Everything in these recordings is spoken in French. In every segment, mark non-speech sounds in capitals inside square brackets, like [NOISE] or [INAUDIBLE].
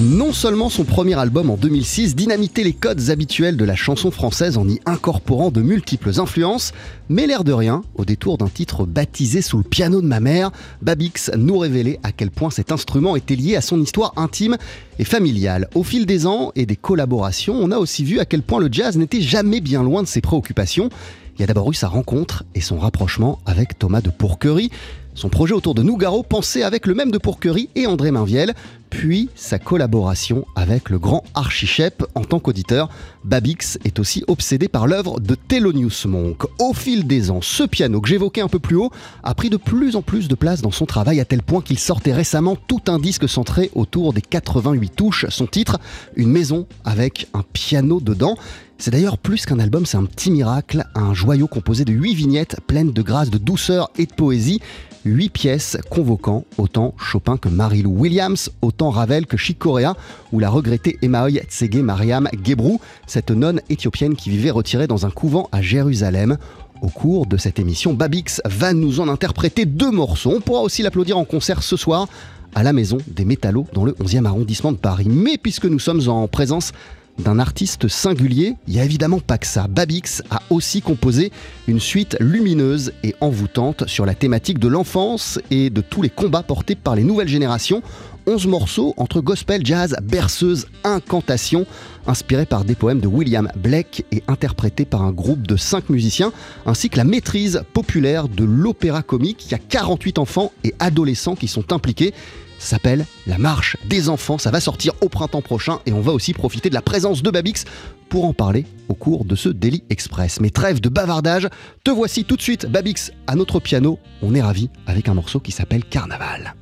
Non seulement son premier album en 2006 dynamitait les codes habituels de la chanson française en y incorporant de multiples influences, mais l'air de rien, au détour d'un titre baptisé sous le piano de ma mère, Babix nous révélait à quel point cet instrument était lié à son histoire intime et familiale. Au fil des ans et des collaborations, on a aussi vu à quel point le jazz n'était jamais bien loin de ses préoccupations. Il y a d'abord eu sa rencontre et son rapprochement avec Thomas de Pourquerie. Son projet autour de Nougaro pensé avec le même de Pourquerie et André Mainviel, puis sa collaboration avec le grand Archichep en tant qu'auditeur. Babix est aussi obsédé par l'œuvre de Thelonious Monk. Au fil des ans, ce piano que j'évoquais un peu plus haut a pris de plus en plus de place dans son travail à tel point qu'il sortait récemment tout un disque centré autour des 88 touches. Son titre, Une maison avec un piano dedans. C'est d'ailleurs plus qu'un album, c'est un petit miracle, un joyau composé de 8 vignettes pleines de grâce, de douceur et de poésie. 8 pièces convoquant autant Chopin que Marie-Lou Williams, autant Ravel que Chic Corea ou la regrettée Emaoy Tsege Mariam Gebrou, cette nonne éthiopienne qui vivait retirée dans un couvent à Jérusalem. Au cours de cette émission, Babix va nous en interpréter deux morceaux. On pourra aussi l'applaudir en concert ce soir à la Maison des Métallos dans le 11e arrondissement de Paris. Mais puisque nous sommes en présence d'un artiste singulier, il n'y a évidemment pas que ça. Babix a aussi composé une suite lumineuse et envoûtante sur la thématique de l'enfance et de tous les combats portés par les nouvelles générations. 11 morceaux entre gospel, jazz, berceuse, incantation, inspirés par des poèmes de William Blake et interprétés par un groupe de 5 musiciens, ainsi que la maîtrise populaire de l'opéra comique. Il y a 48 enfants et adolescents qui sont impliqués s'appelle La Marche des Enfants. Ça va sortir au printemps prochain et on va aussi profiter de la présence de Babix pour en parler au cours de ce Daily Express. Mais trêve de bavardage, te voici tout de suite Babix à notre piano. On est ravis avec un morceau qui s'appelle Carnaval.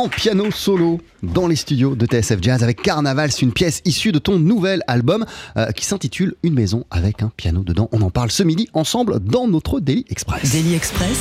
En piano solo dans les studios de TSF Jazz avec Carnaval. C'est une pièce issue de ton nouvel album euh, qui s'intitule Une maison avec un piano dedans. On en parle ce midi ensemble dans notre Daily Express. Daily Express.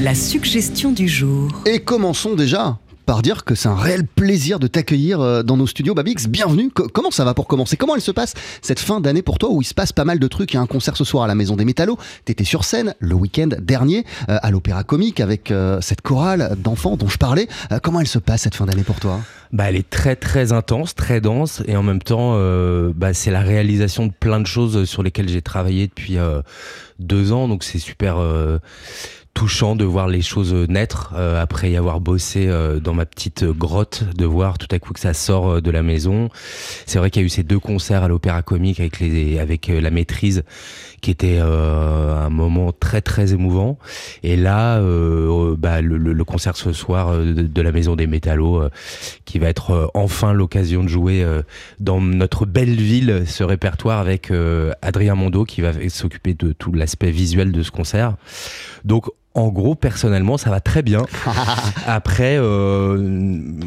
La suggestion du jour. Et commençons déjà par dire que c'est un réel plaisir de t'accueillir euh, dans nos studios. Babix, bienvenue. Co- comment ça va pour commencer? Comment elle se passe cette fin d'année pour toi où il se passe pas mal de trucs? Il y a un concert ce soir à la Maison des Métallos. T'étais sur scène le week-end dernier euh, à l'Opéra Comique avec euh, cette chorale d'enfants dont je parlais. Comment elle se passe cette fin d'année pour toi? Bah, elle est très très intense, très dense, et en même temps, bah, c'est la réalisation de plein de choses sur lesquelles j'ai travaillé depuis deux ans, donc c'est super touchant de voir les choses naître euh, après y avoir bossé euh, dans ma petite grotte, de voir tout à coup que ça sort euh, de la maison. C'est vrai qu'il y a eu ces deux concerts à l'Opéra Comique avec les avec euh, la maîtrise, qui était euh, un moment très très émouvant. Et là, euh, bah, le, le- concert ce soir euh, de, la Maison des Métallos, euh, qui va être euh, enfin l'occasion de jouer euh, dans notre belle ville ce répertoire avec euh, Adrien Mondo qui va s'occuper de tout l'aspect visuel de ce concert. Donc en gros, personnellement, ça va très bien. [LAUGHS] Après, euh,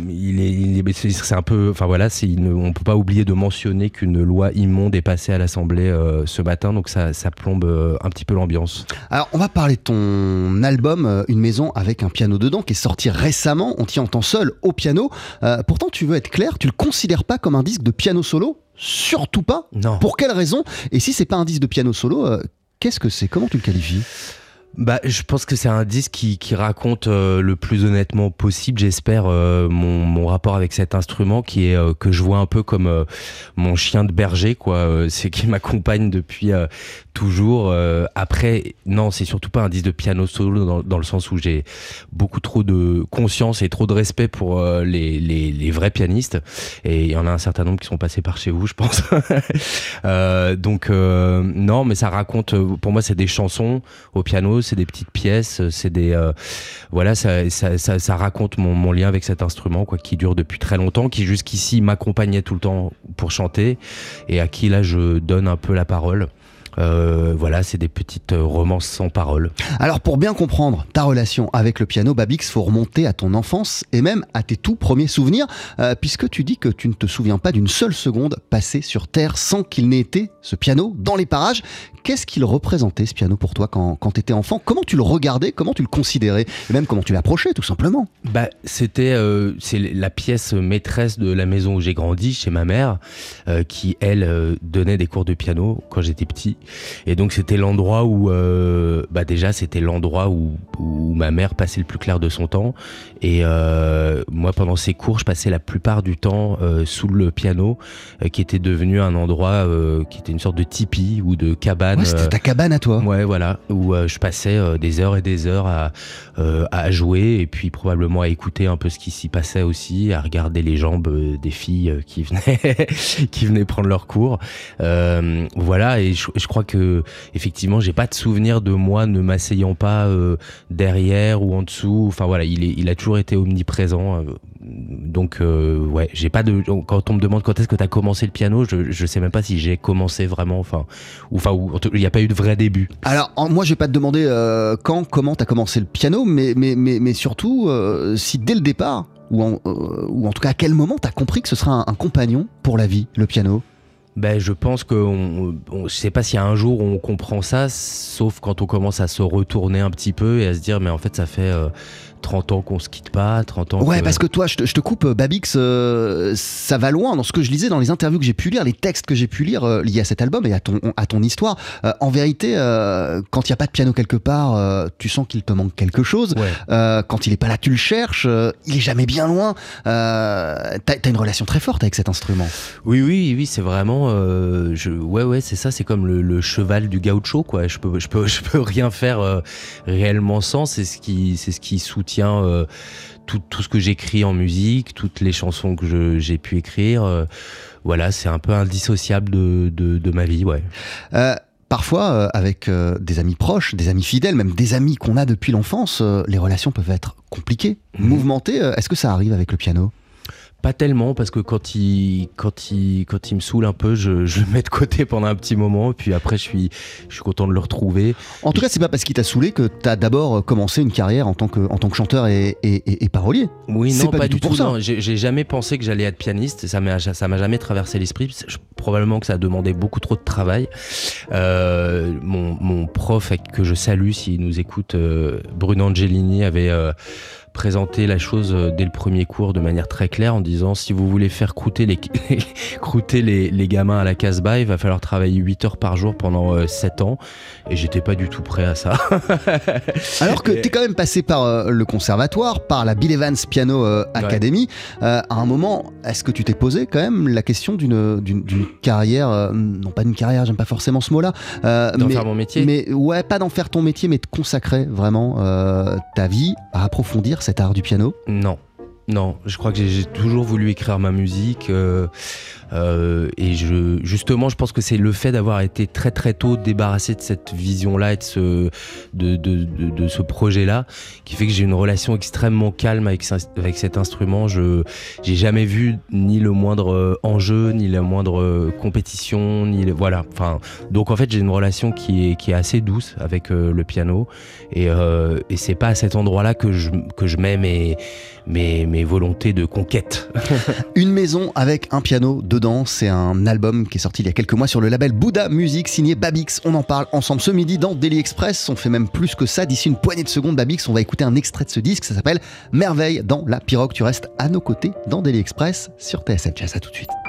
il est, c'est un peu, enfin voilà, une- on peut pas oublier de mentionner qu'une loi immonde est passée à l'Assemblée euh, ce matin, donc ça, ça plombe euh, un petit peu l'ambiance. Alors, on va parler de ton album euh, Une maison avec un piano dedans qui est sorti récemment. On t'y entend seul au piano. Pourtant, tu veux être clair, tu le considères pas comme un disque de piano solo? Surtout pas. Non. Pour quelle raison? Et si c'est pas un disque de piano solo, qu'est-ce que c'est? Comment tu le qualifies? Bah, je pense que c'est un disque qui, qui raconte euh, le plus honnêtement possible, j'espère, euh, mon, mon rapport avec cet instrument qui est euh, que je vois un peu comme euh, mon chien de berger, quoi. Euh, c'est qui [LAUGHS] m'accompagne depuis euh, toujours. Après, non, c'est surtout pas un disque de piano solo dans, dans le sens où j'ai beaucoup trop de conscience et trop de respect pour les, les, les vrais pianistes. Et il y en a un certain nombre qui sont passés par chez vous, je pense. [LAUGHS] Donc non, mais ça raconte. Pour moi, c'est des chansons au piano, c'est des petites pièces, c'est des euh, voilà, ça, ça, raconte mon, mon lien avec cet instrument, quoi, qui dure depuis très longtemps, qui jusqu'ici m'accompagnait tout le temps pour chanter et à qui là je donne un peu la parole. Euh, voilà, c'est des petites euh, romances sans parole. Alors, pour bien comprendre ta relation avec le piano, Babix, faut remonter à ton enfance et même à tes tout premiers souvenirs, euh, puisque tu dis que tu ne te souviens pas d'une seule seconde passée sur Terre sans qu'il n'ait été ce piano dans les parages. Qu'est-ce qu'il représentait ce piano pour toi quand, quand tu étais enfant? Comment tu le regardais? Comment tu le considérais? Et même comment tu l'approchais, tout simplement? Bah, c'était euh, c'est la pièce maîtresse de la maison où j'ai grandi, chez ma mère, qui elle donnait des cours de piano quand j'étais petit. Et donc c'était l'endroit où, euh, bah déjà c'était l'endroit où, où ma mère passait le plus clair de son temps. Et euh, moi pendant ces cours, je passais la plupart du temps euh, sous le piano, qui était devenu un endroit qui était une sorte de tipi ou de cabane. Ouais, c'était ta cabane à toi. Ouais, voilà, où je passais des heures et des heures à, à jouer et puis probablement à écouter un peu ce qui s'y passait aussi, à regarder les jambes des filles qui venaient [LAUGHS] qui venaient prendre leur cours. Voilà, et je, je crois que effectivement, j'ai pas de souvenir de moi ne m'asseyant pas euh, derrière ou en dessous. Enfin voilà, il il a toujours été omniprésent. euh, donc euh, ouais, j'ai pas de. Quand on me demande quand est-ce que t'as commencé le piano, je, je sais même pas si j'ai commencé vraiment. Enfin, ou enfin, il n'y a pas eu de vrai début. Alors, moi, je vais pas te demander quand, comment t'as commencé le piano, mais, mais, mais, mais surtout, si dès le départ, ou en, ou en tout cas à quel moment t'as compris que ce sera un compagnon pour la vie, le piano? Ben, je pense que on, je sais pas s'il y a un jour on comprend ça, sauf quand on commence à se retourner un petit peu et à se dire, mais en fait, ça fait euh, 30 ans qu'on se quitte pas, 30 ans. Ouais, parce que toi, je te, je te coupe, euh, Babix, euh, ça va loin dans ce que je lisais dans les interviews que j'ai pu lire, les textes que j'ai pu lire euh, liés à cet album et à ton, à ton histoire. Euh, en vérité, quand il n'y a pas de piano quelque part, tu sens qu'il te manque quelque chose. Ouais. Quand il est pas là, tu le cherches. il est jamais bien loin. T'as as une relation très forte avec cet instrument. Oui, oui, oui, c'est vraiment. je, ouais, ouais, c'est ça. C'est comme le, le cheval du gaucho, quoi. Je peux, je peux, [LAUGHS] je peux rien faire réellement sans. C'est ce qui, c'est ce qui soutient euh, tout, tout ce que j'écris en musique, toutes les chansons que j'ai pu écrire. euh, voilà, c'est un peu indissociable de, de, de ma vie, ouais. Euh, Parfois, avec des amis proches, des amis fidèles, même des amis qu'on a depuis l'enfance, les relations peuvent être compliquées, Mhm. mouvementées. Est-ce que ça arrive avec le piano? Pas tellement, parce que quand il, quand il, quand il me saoule un peu, je, je le mets de côté pendant un petit moment, et puis après, je suis, je suis content de le retrouver. En tout cas, c'est pas parce qu'il t'a saoulé que t'as d'abord commencé une carrière en tant que, en tant que chanteur et, et, et parolier. Oui, non, pas pas, du tout pour ça. J'ai jamais pensé que j'allais être pianiste. Ça m'a, jamais traversé l'esprit. Probablement que ça a demandé beaucoup trop de travail. Euh, mon, mon prof, que je salue s'il nous écoute, euh, Bruno Angelini, avait euh, présenté la chose euh, dès le premier cours de manière très claire en disant si vous voulez faire croûter les, [LAUGHS] croûter les, les gamins à la Casbah, il va falloir travailler 8 heures par jour pendant euh, 7 ans. Et j'étais pas du tout prêt à ça. [LAUGHS] Alors que Et- t'es quand même passé par euh, le conservatoire, par la Bill Evans Piano euh, Academy. Euh, à un moment, est-ce que tu t'es posé quand même la question d'une carrière, euh, non pas d'une carrière, j'aime pas forcément ce mot-là, euh, D'en faire mon métier? mais ouais, pas d'en faire ton métier, mais de consacrer vraiment euh, ta vie à approfondir cet art du piano? Non. Non, je crois que j'ai- toujours voulu écrire ma musique euh, euh, et je, justement, je pense que c'est le fait d'avoir été très très tôt débarrassé de cette vision-là et de ce, de, de, de, ce projet-là qui fait que j'ai une relation extrêmement calme avec, ce- avec cet instrument. Je j'ai jamais vu ni le moindre euh, enjeu, ni la moindre euh, compétition, ni voilà. Enfin, donc en fait, j'ai une relation qui est qui est assez douce avec euh, le piano et, et c'est pas à cet endroit-là que je que je mes, mes volontés de conquête. [LAUGHS] Une maison avec un piano dedans, c'est un album qui est sorti il y a quelques mois sur le label Bouddha Music signé Babix. On en parle ensemble ce midi dans Daily Express. On fait même plus que ça. D'ici une poignée de secondes, Babix, on va écouter un extrait de ce disque. Ça s'appelle Merveille dans la pirogue. Tu restes à nos côtés dans Daily Express sur TSF Jazz. À tout de suite.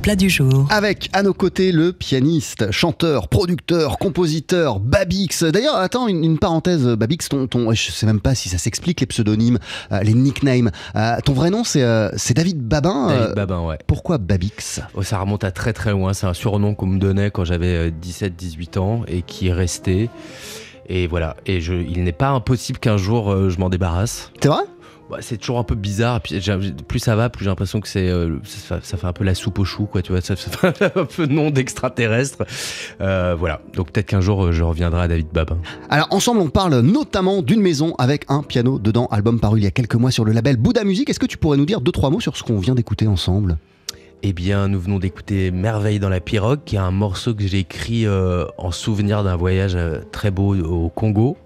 Plat du jour. Avec à nos côtés le pianiste, chanteur, producteur, compositeur, Babix. D'ailleurs, attends, une, une parenthèse, Babix, ton, ton, je sais même pas si ça s'explique les pseudonymes, euh, les nicknames. Euh, ton vrai nom, c'est euh, c'est David Babin. David euh, Babin, ouais. pourquoi Babix? Oh, ça remonte à très très loin. C'est un surnom qu'on me donnait quand j'avais 17-18 ans et qui est resté. Et voilà. Et je, il n'est pas impossible qu'un jour euh, je m'en débarrasse. C'est vrai? Bah, c'est toujours un peu bizarre. Plus ça va, plus j'ai l'impression que euh, ça, fait un peu la soupe aux choux, quoi. Tu vois, [LAUGHS] ça, fait un peu nom d'extraterrestre. Euh, voilà. Donc peut-être qu'un jour euh, je reviendrai à David Babin. Alors ensemble, on parle notamment d'une maison avec un piano dedans, album paru il y a quelques mois sur le label Bouddha Music. Est-ce que tu pourrais nous dire deux trois mots sur ce qu'on vient d'écouter ensemble? Eh bien, nous venons d'écouter Merveille dans la pirogue, qui est un morceau que j'ai écrit euh, en souvenir d'un voyage euh, très beau au Congo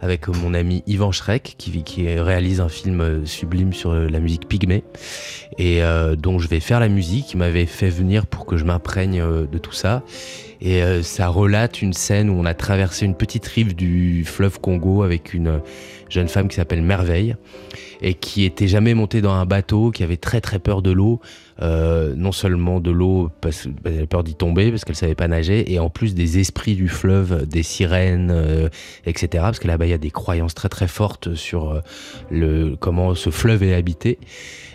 avec mon ami Yvan Schreck, qui, réalise un film euh, sublime sur la musique pygmée, et dont je vais faire la musique. Il m'avait fait venir pour que je m'imprègne de tout ça. Et ça relate une scène où on a traversé une petite rive du fleuve Congo avec une jeune femme qui s'appelle Merveille et qui était jamais montée dans un bateau, qui avait très très peur de l'eau, euh, non seulement de l'eau parce qu'elle avait peur d'y tomber parce qu'elle savait pas nager, et en plus des esprits du fleuve, des sirènes, euh, etc. Parce que là-bas il y a des croyances très très fortes sur euh, le comment ce fleuve est habité.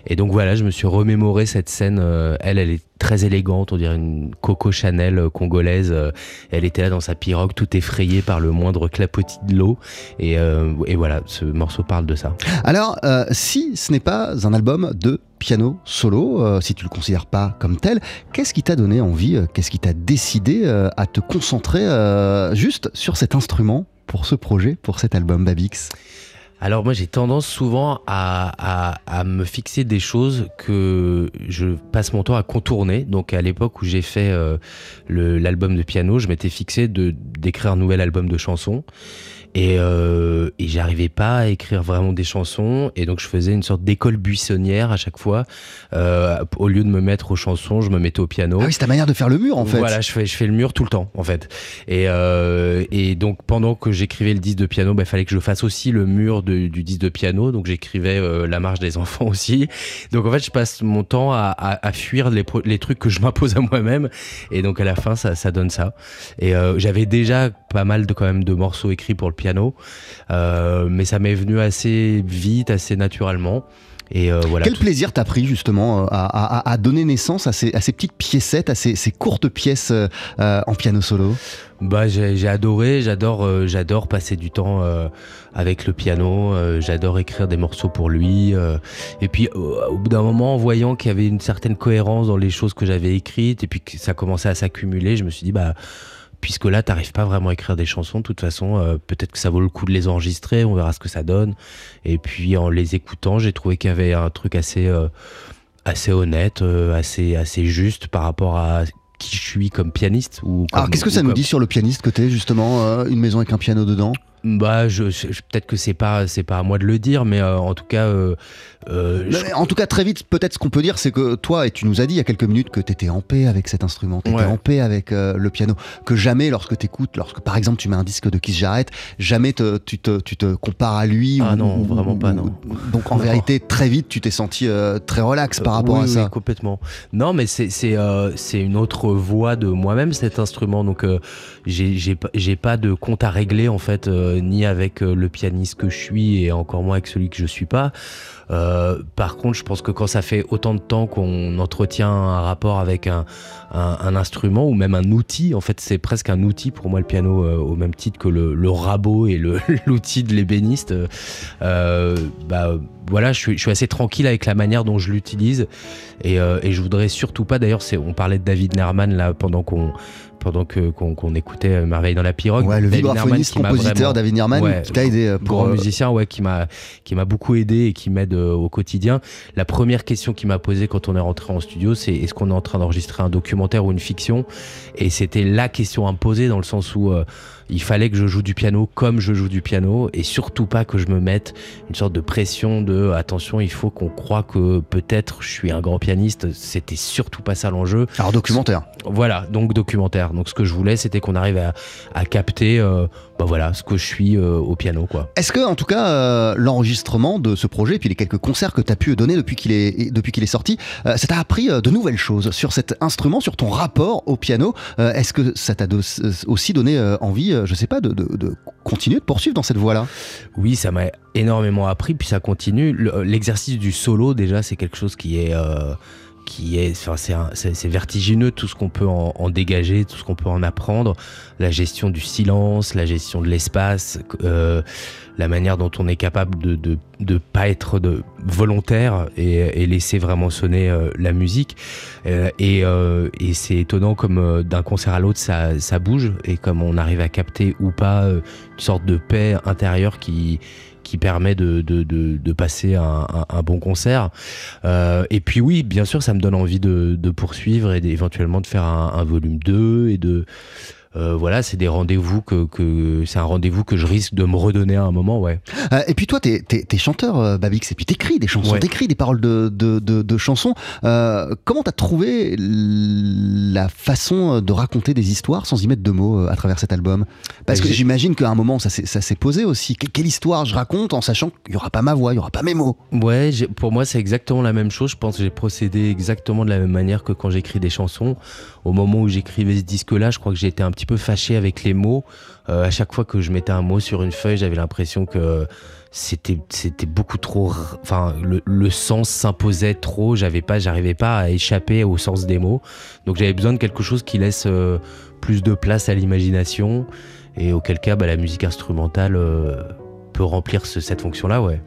Et donc voilà, je me suis remémoré cette scène. euh, elle, elle est très élégante, on dirait une Coco Chanel euh, congolaise. euh, elle était là dans sa pirogue, tout effrayée par le moindre clapotis de l'eau. Et, voilà, ce morceau parle de ça. Alors, si ce n'est pas un album de piano solo, si tu le considères pas comme tel, qu'est-ce qui t'a donné envie, qu'est-ce qui t'a décidé à te concentrer juste sur cet instrument pour ce projet, pour cet album Babix? Alors moi j'ai tendance souvent à, à- me fixer des choses que je passe mon temps à contourner. Donc à l'époque où j'ai fait euh, l'album de piano, je m'étais fixé d'écrire un nouvel album de chansons. Et, euh, et j'arrivais pas à écrire vraiment des chansons. Et donc je faisais une sorte d'école buissonnière à chaque fois. Euh, au lieu de me mettre aux chansons, je me mettais au piano. Ah oui, c'est ta manière de faire le mur en fait. Voilà, je fais, je fais le mur tout le temps, en fait. Et, euh, et donc, pendant que j'écrivais le disque de piano, il fallait que je fasse aussi le mur de- du disque de piano. Donc, j'écrivais La marche des enfants aussi. Donc, en fait, je passe mon temps à, à- à fuir les, les trucs que je m'impose à moi-même. Et donc, à la fin, ça, ça donne ça. Et j'avais déjà pas mal de, quand même, de morceaux écrits pour le piano. Euh, mais ça m'est venu assez vite, assez naturellement. Et euh, voilà. Quel plaisir t'as pris justement euh, à, à- à donner naissance à ces, à ces petites piécettes, à ces, ces courtes pièces euh, en piano solo? Bah j'ai adoré, j'adore euh, j'adore passer du temps avec le piano, j'adore écrire des morceaux pour lui et puis au bout d'un moment en voyant qu'il y avait une certaine cohérence dans les choses que j'avais écrites et puis que ça commençait à s'accumuler, je me suis dit bah puisque là t'arrives pas vraiment à écrire des chansons de toute façon euh, peut-être que ça vaut le coup de les enregistrer, on verra ce que ça donne. Et puis en les écoutant, j'ai trouvé qu'il y avait un truc assez euh, assez honnête, euh, assez assez juste par rapport à qui je suis comme pianiste ou Alors qu'est-ce que ça ou nous dit sur le pianiste t'es justement Une maison avec un piano dedans? Bah, je, peut-être que c'est pas, c'est pas à moi de le dire, mais euh, en tout cas, euh, euh, je- En tout cas, très vite, peut-être ce qu'on peut dire, c'est que toi, et tu nous as dit il y a quelques minutes que tu étais en paix avec cet instrument, tu étais Ouais. en paix avec le piano, que jamais, lorsque tu écoutes, lorsque par exemple tu mets un disque de Kiss Jarrett, jamais te- tu, te, tu te compares à lui. Ah non, vraiment pas, non. Donc en Non. vérité, très vite, tu t'es senti très relax par rapport oui, à oui, ça. complètement. Non, mais c'est c'est c'est une autre voix de moi-même cet instrument. Donc j'ai j'ai pas j'ai pas de compte à régler en fait, euh, ni avec euh, le pianiste que je suis et encore moins avec celui que je suis pas. Euh, par contre, je pense que quand ça fait autant de temps qu'on entretient un rapport avec un, instrument ou même un outil, en fait, c'est presque un outil pour moi le piano, au même titre que le, rabot et [LAUGHS] l'outil de l'ébéniste. bah voilà, je suis, assez tranquille avec la manière dont je l'utilise et, et je voudrais surtout pas. D'ailleurs, on parlait de David Nerman là pendant qu'on pendant que qu'on qu'on écoutait euh, Merveille dans la pirogue. Ouais, le vibraphoniste, compositeur David Nierman, Ouais, qui t'a aidé euh, pour. grand euh, musicien ouais qui m'a qui m'a beaucoup aidé et qui m'aide euh, au quotidien. La première question qu'il m'a posée quand on est rentré en studio, c'est est-ce qu'on est en train d'enregistrer un documentaire ou une fiction? Et c'était la question à me poser dans le sens où euh, il fallait que je joue du piano comme je joue du piano et surtout pas que je me mette une sorte de pression de attention, il faut qu'on croit que peut-être je suis un grand pianiste. C'était surtout pas ça l'enjeu. Alors documentaire. Voilà, donc documentaire. Donc ce que je voulais, c'était qu'on arrive à, à capter euh, bah voilà, ce que je suis euh, au piano, quoi. Est-ce que, en tout cas, euh, l'enregistrement de ce projet, puis les quelques concerts que tu as pu donner depuis qu'il est, depuis qu'il est sorti, euh, ça t'a appris de nouvelles choses sur cet instrument, sur ton rapport au piano? Est-ce que ça t'a aussi donné envie, je sais pas, de, de, continuer, de poursuivre dans cette voie-là? Oui, ça m'a énormément appris, puis ça continue. L'exercice du solo, déjà, c'est quelque chose qui est qui est, enfin, c'est vertigineux tout ce qu'on peut en, dégager, tout ce qu'on peut en apprendre, la gestion du silence, la gestion de l'espace, euh, la manière dont on est capable de de, de pas être volontaire et, laisser vraiment sonner euh, la musique. Euh, et, c'est étonnant comme d'un concert à l'autre ça bouge et comme on arrive à capter ou pas une sorte de paix intérieure qui qui permet de, passer un, bon concert. Euh, et puis oui, bien sûr, ça me donne envie de, de poursuivre et éventuellement de faire un, un volume 2 et de euh, voilà, c'est des rendez-vous que, que c'est un rendez-vous que je risque de me redonner à un moment, ouais. Euh, et puis toi, t'es es, chanteur, euh, Babix, et puis t'écris des chansons, t'écris des paroles de, de, de, de chansons. Euh, comment t'as trouvé la façon de raconter des histoires sans y mettre de mots à travers cet album? Parce que j'imagine qu'à un moment, ça s'est posé aussi. quelle histoire je raconte en sachant qu'il n'y aura pas ma voix, il n'y aura pas mes mots? Ouais, pour moi, c'est exactement la même chose. Je pense que j'ai procédé exactement de la même manière que quand j'écris des chansons. Au moment où j'écrivais ce disque-là, je crois que j'étais un petit peu fâché avec les mots. Euh, à chaque fois que je mettais un mot sur une feuille, j'avais l'impression que c'était c'était beaucoup trop enfin le, le sens s'imposait trop. J'avais pas j'arrivais pas à échapper au sens des mots. Donc j'avais besoin de quelque chose qui laisse euh, plus de place à l'imagination. Et auquel cas bah, la musique instrumentale euh, peut remplir ce, cette fonction là ouais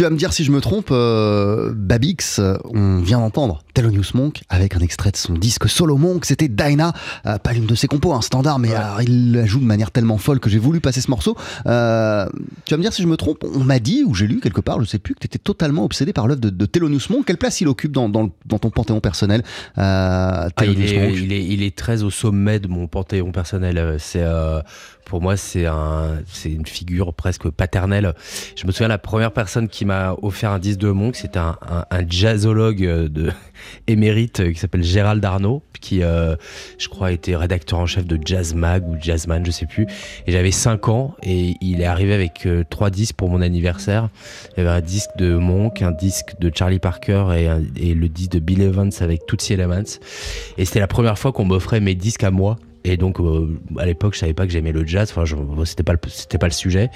tu vas me dire si je me trompe, euh, Babix, on vient d'entendre Thelonious Monk avec un extrait de son disque Solo Monk, c'était Dinah, euh, pas l'une de ses compos, un standard, mais alors, il la joue de manière tellement folle que j'ai voulu passer ce morceau. Euh, tu vas me dire si je me trompe, on m'a dit, ou j'ai lu quelque part, je sais plus, que tu étais totalement obsédé par l'œuvre de, de Thelonious Monk. Quelle place il occupe dans, dans, dans ton panthéon personnel euh, ah, il, est, il, est, il, est, très au sommet de mon panthéon personnel. C'est euh, pour moi, c'est un, c'est une figure presque paternelle. Je me souviens la première personne qui m'a offert un disque de Monk, c'était un, un, un jazzologue de émérite qui s'appelle Gérald Arnaud, qui je crois était rédacteur en chef de Jazz Mag ou Jazzman, je sais plus. Et j'avais 5 ans et il est arrivé avec trois disques pour mon anniversaire. Il y avait un disque de Monk, un disque de Charlie Parker et, et le disque de Bill Evans avec Tootsie Elements. Et c'était la première fois qu'on m'offrait mes disques à moi et donc euh, à l'époque, je savais pas que j'aimais le jazz. Enfin, c'était pas le, c'était pas le sujet.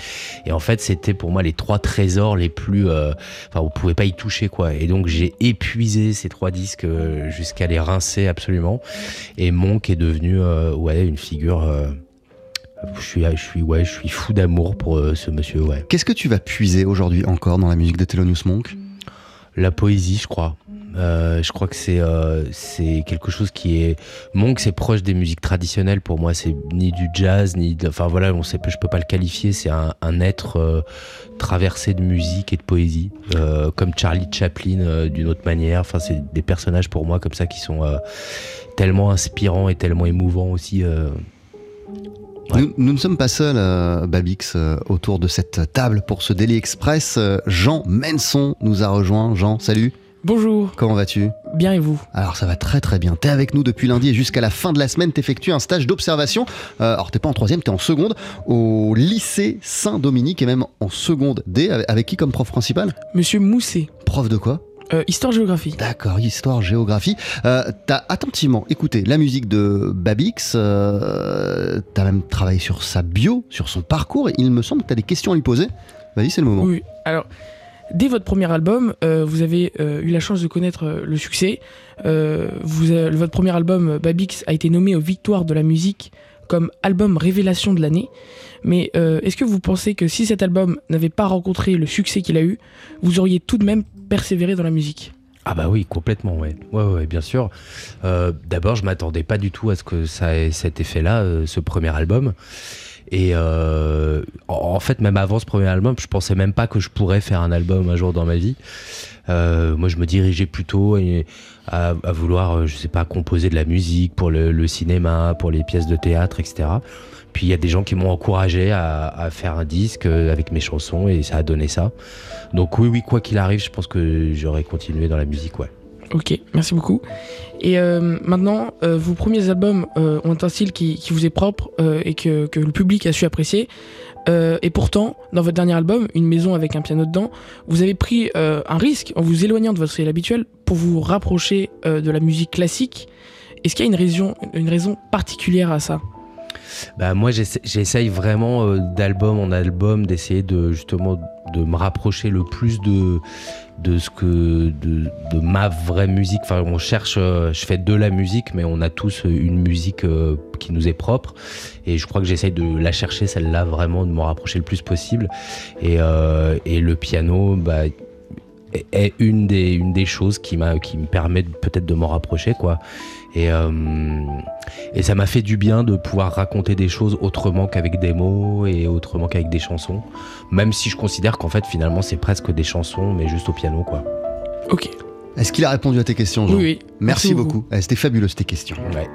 Et en fait, c'était pour moi les trois trésors les plus. Euh, enfin, vous pouvez pas y toucher quoi. Et donc j'ai épuisé ces trois disques euh, jusqu'à les rincer absolument. Et Monk est devenu ouais une figure. je suis, je suis, ouais, je suis fou d'amour pour ce monsieur. Ouais. Qu'est-ce que tu vas puiser aujourd'hui encore dans la musique de Thelonious Monk? La poésie, je crois. Euh, je crois que c'est euh, c'est quelque chose qui est Monk c'est proche des musiques traditionnelles pour moi c'est ni du jazz ni enfin voilà on sait je peux pas le qualifier c'est un, être euh, traversé de musique et de poésie comme Charlie Chaplin d'une autre manière enfin c'est des personnages pour moi comme ça qui sont tellement inspirants et tellement émouvants aussi Nous, nous, ne sommes pas seuls, Babix, autour de cette table pour ce Daily Express. Jean Menson nous a rejoint. Jean, salut. Bonjour. Comment vas-tu Bien et vous Alors ça va très très bien. T'es avec nous depuis lundi et jusqu'à la fin de la semaine, t'effectues un stage d'observation. Euh, alors t'es pas en troisième, t'es en seconde au lycée Saint-Dominique et même en seconde D. Avec, qui comme prof principal Monsieur Mousset. Prof de quoi euh, histoire-géographie. D'accord, histoire-géographie. Euh, t'as attentivement écouté la musique de Babix, euh, t'as même travaillé sur sa bio, sur son parcours, et il me semble que t'as des questions à lui poser. Vas-y, c'est le moment. Oui, alors Dès votre premier album, euh, vous avez euh, eu la chance de connaître euh, le succès. votre premier album, Babix, a été nommé aux Victoires de la musique comme album révélation de l'année. Mais est-ce que vous pensez que si cet album n'avait pas rencontré le succès qu'il a eu, vous auriez tout de même persévéré dans la musique? Ah bah oui, complètement, ouais. Ouais, ouais, bien sûr. D'abord, je m'attendais pas du tout à ce que ça ait cet effet-là, ce premier album. Et euh, en fait, même avant ce premier album, je pensais même pas que je pourrais faire un album un jour dans ma vie. Euh, moi, je me dirigeais plutôt à, vouloir, euh, je sais pas, composer de la musique pour le, le cinéma, pour les pièces de théâtre, etc. Puis il y a des gens qui m'ont encouragé à, à, faire un disque avec mes chansons et ça a donné ça. Donc oui, oui, quoi qu'il arrive, je pense que j'aurais continué dans la musique, ouais. Ok, merci beaucoup. Et euh, maintenant, euh, vos premiers albums euh, ont un style qui, vous est propre et que, le public a su apprécier. et pourtant, dans votre dernier album, Une maison avec un piano dedans, vous avez pris un risque en vous éloignant de votre style habituel pour vous rapprocher de la musique classique. Est-ce qu'il y a une raison, particulière à ça? Bah moi j'essaye vraiment d'album en album d'essayer de justement de me rapprocher le plus de de ce que de, ma vraie musique. Enfin, on cherche, euh, je fais de la musique, mais on a tous une musique euh, qui nous est propre. Et je crois que j'essaye de la chercher, celle-là, vraiment, de m'en rapprocher le plus possible. Et, euh, et le piano, bah, est une des, une des choses qui, m'a, qui me permet peut-être de m'en rapprocher, quoi. Et, euh, et ça m'a fait du bien de pouvoir raconter des choses autrement qu'avec des mots et autrement qu'avec des chansons. Même si je considère qu'en fait, finalement, c'est presque des chansons, mais juste au piano, quoi. Ok. Est-ce qu'il a répondu à tes questions, Jean? Oui, oui. Merci, beaucoup. Eh, c'était fabuleux, tes questions. Ouais.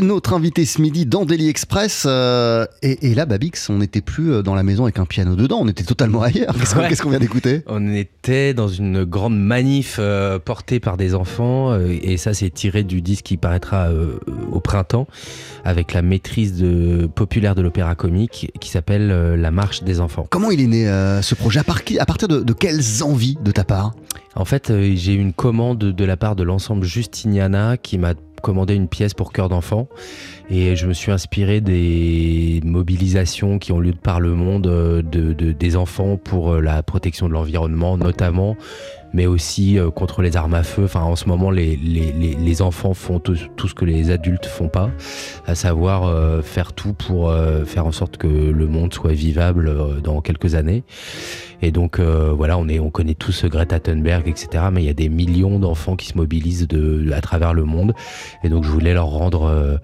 Notre invité ce midi dans Daily Express. euh, et, et là, Babix, on n'était plus euh, dans la maison avec un piano dedans, on était totalement ailleurs. Qu'est-ce qu'on Ouais. qu'est-ce qu'on vient d'écouter? On était dans une grande manif euh, portée par des enfants euh, et ça c'est tiré du disque qui paraîtra au printemps avec la maîtrise de, populaire de l'opéra comique qui s'appelle La marche des enfants. Comment il est né ce projet? À, par- à partir de, de quelles envies de ta part? En fait, j'ai eu une commande de la part de l'ensemble Justiniana qui m'a commandé une pièce pour chœur d'enfant. Et je me suis inspiré des mobilisations qui ont lieu par le monde euh, de, de- des enfants pour euh, la protection de l'environnement notamment mais aussi euh, contre les armes à feu. Enfin, en ce moment, les, les, les, enfants font tout, ce que les adultes font pas, à savoir euh, faire tout pour euh, faire en sorte que le monde soit vivable dans quelques années. Et donc voilà, on est, on connaît tous Greta Thunberg, etc. Mais il y a des millions d'enfants qui se mobilisent à travers le monde. Et donc je voulais leur rendre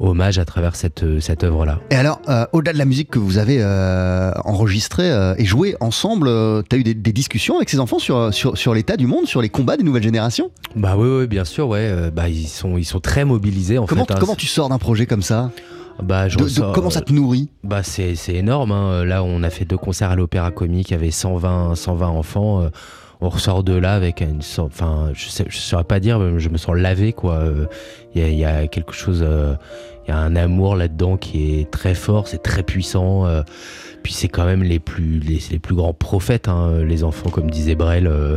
hommage à travers cette, cette œuvre-là. Et alors, au-delà de la musique que vous avez enregistrée et jouée ensemble, tu as eu des, des discussions avec ces enfants sur, sur, sur l'état du monde, sur les combats des nouvelles générations Bah oui, oui, bien sûr, ouais. euh, bah ils sont, ils sont très mobilisés en comment, fait. hein. comment tu sors d'un projet comme ça Bah De- Comment ça te nourrit Bah c'est c'est énorme. hein. Là, on a fait deux concerts à l'Opéra Comique, il y avait 120 120 enfants. euh, on ressort de là avec une sorte, enfin, je je saurais pas dire, mais je me sens lavé quoi. Euh, Il y, a, il y a quelque chose, euh, il y a un amour là-dedans qui est très fort, c'est très puissant. Puis c'est quand même les plus, les, les plus grands prophètes, hein, les enfants, comme disait Brel. euh,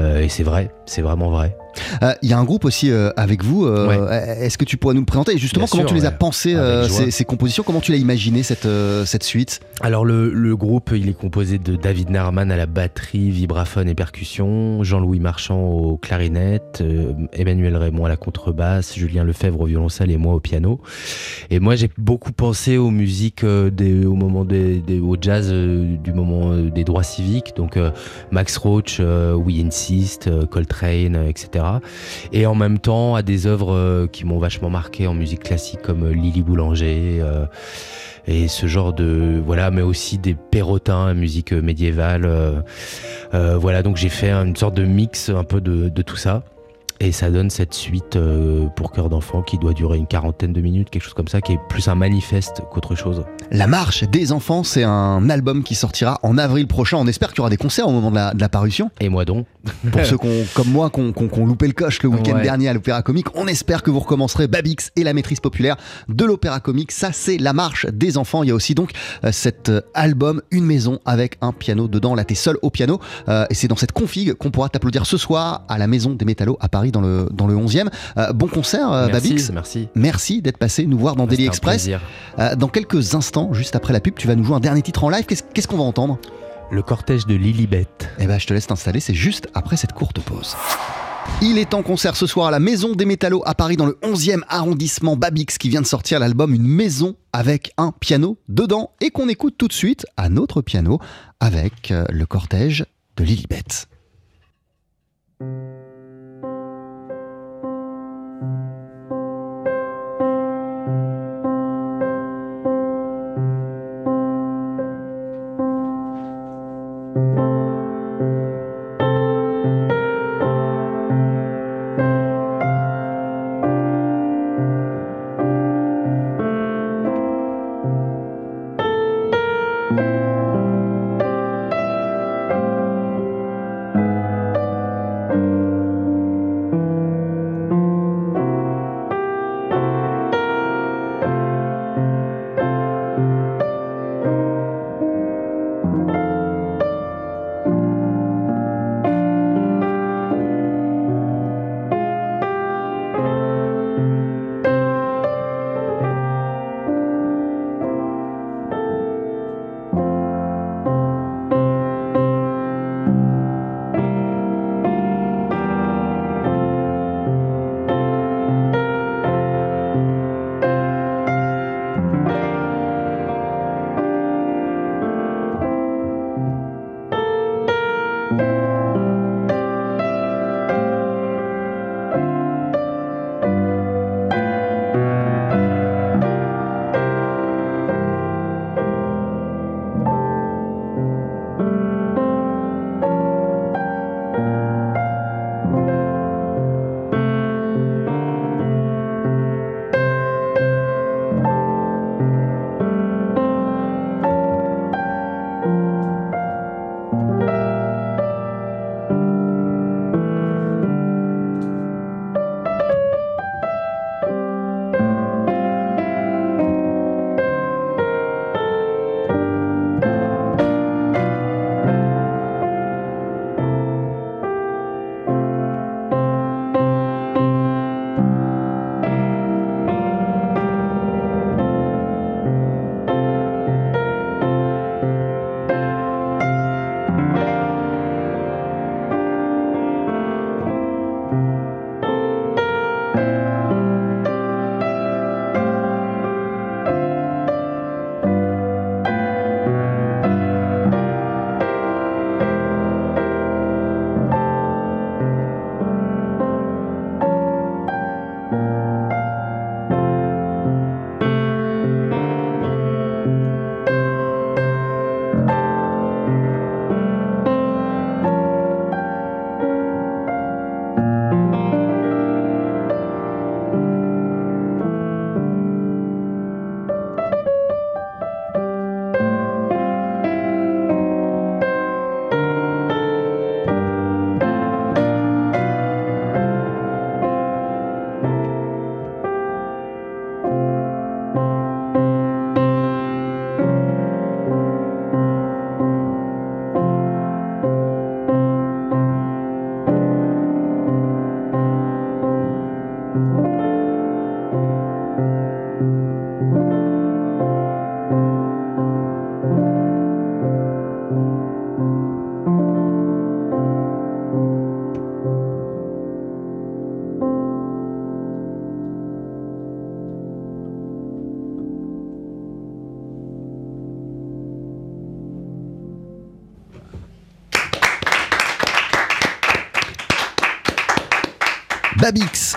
euh, et c'est vrai, c'est vraiment vrai. Euh, Il y a un groupe aussi euh, avec vous. euh, Est-ce que tu pourrais nous le présenter Et Justement, Bien comment sûr, tu les as ouais. euh, joie. ces, ces compositions Comment tu l'as imaginé cette, euh, cette suite? Alors le, le groupe, il est composé de David Nerman à la batterie, vibraphone et percussion, Jean-Louis Marchand aux clarinettes, euh, Emmanuel Raymond à la contrebasse, Julien Lefebvre au violoncelle et moi au piano. Et moi j'ai beaucoup pensé aux musiques euh, des, au moment des, des- au jazz euh, du moment euh, des droits civiques, donc euh, Max Roach, euh, We Insist, euh, Coltrane, euh, Et en même temps à des œuvres euh, qui m'ont vachement marqué en musique classique comme euh, Lily Boulanger. euh, et ce genre de voilà mais aussi des perrotins musique médiévale voilà donc j'ai fait une sorte de mix un peu de tout ça et ça donne cette suite euh, pour cœur d'enfant qui doit durer une quarantaine de minutes quelque chose comme ça qui est plus un manifeste qu'autre chose La marche des enfants, c'est un album qui sortira en avril prochain. On espère qu'il y aura des concerts au moment de la, de la parution. et moi donc [LAUGHS] Pour ceux qu'on, comme moi qui ont loupé le coche le week-end Ouais. dernier à l'Opéra Comique, on espère que vous recommencerez Babix et la maîtrise populaire de l'Opéra Comique. Ça, c'est la marche des enfants. Il y a aussi donc euh, cet euh, album Une maison avec un piano dedans. Là, t'es seul au piano. Euh, et c'est dans cette config qu'on pourra t'applaudir ce soir à la Maison des Métallos à Paris dans le, dans le 11e. Euh, bon concert, euh, merci Babix. merci Merci d'être passé nous voir dans Daily Express. Euh, dans quelques instants, juste après la pub, tu vas nous jouer un dernier titre en live. Qu'est-ce qu'on va entendre? Le cortège de Lilibet Eh ben, je te laisse t'installer, c'est juste après cette courte pause. Il est en concert ce soir à la Maison des Métallos à Paris dans le 11e arrondissement Babix qui vient de sortir l'album Une maison avec un piano dedans et qu'on écoute tout de suite à notre piano avec le cortège de Lilibet.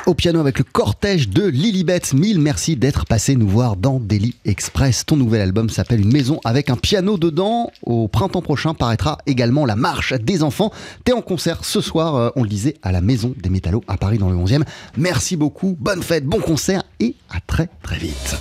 Au piano avec le cortège de Lilibet. Mille merci d'être passé nous voir dans Daily Express. Ton nouvel album s'appelle Une maison avec un piano dedans. Au printemps prochain paraîtra également La marche des enfants. T'es en concert ce soir, euh, on le disait, à la Maison des Métallos à Paris dans le 11e. Merci beaucoup, bonne fête, bon concert et à très très vite.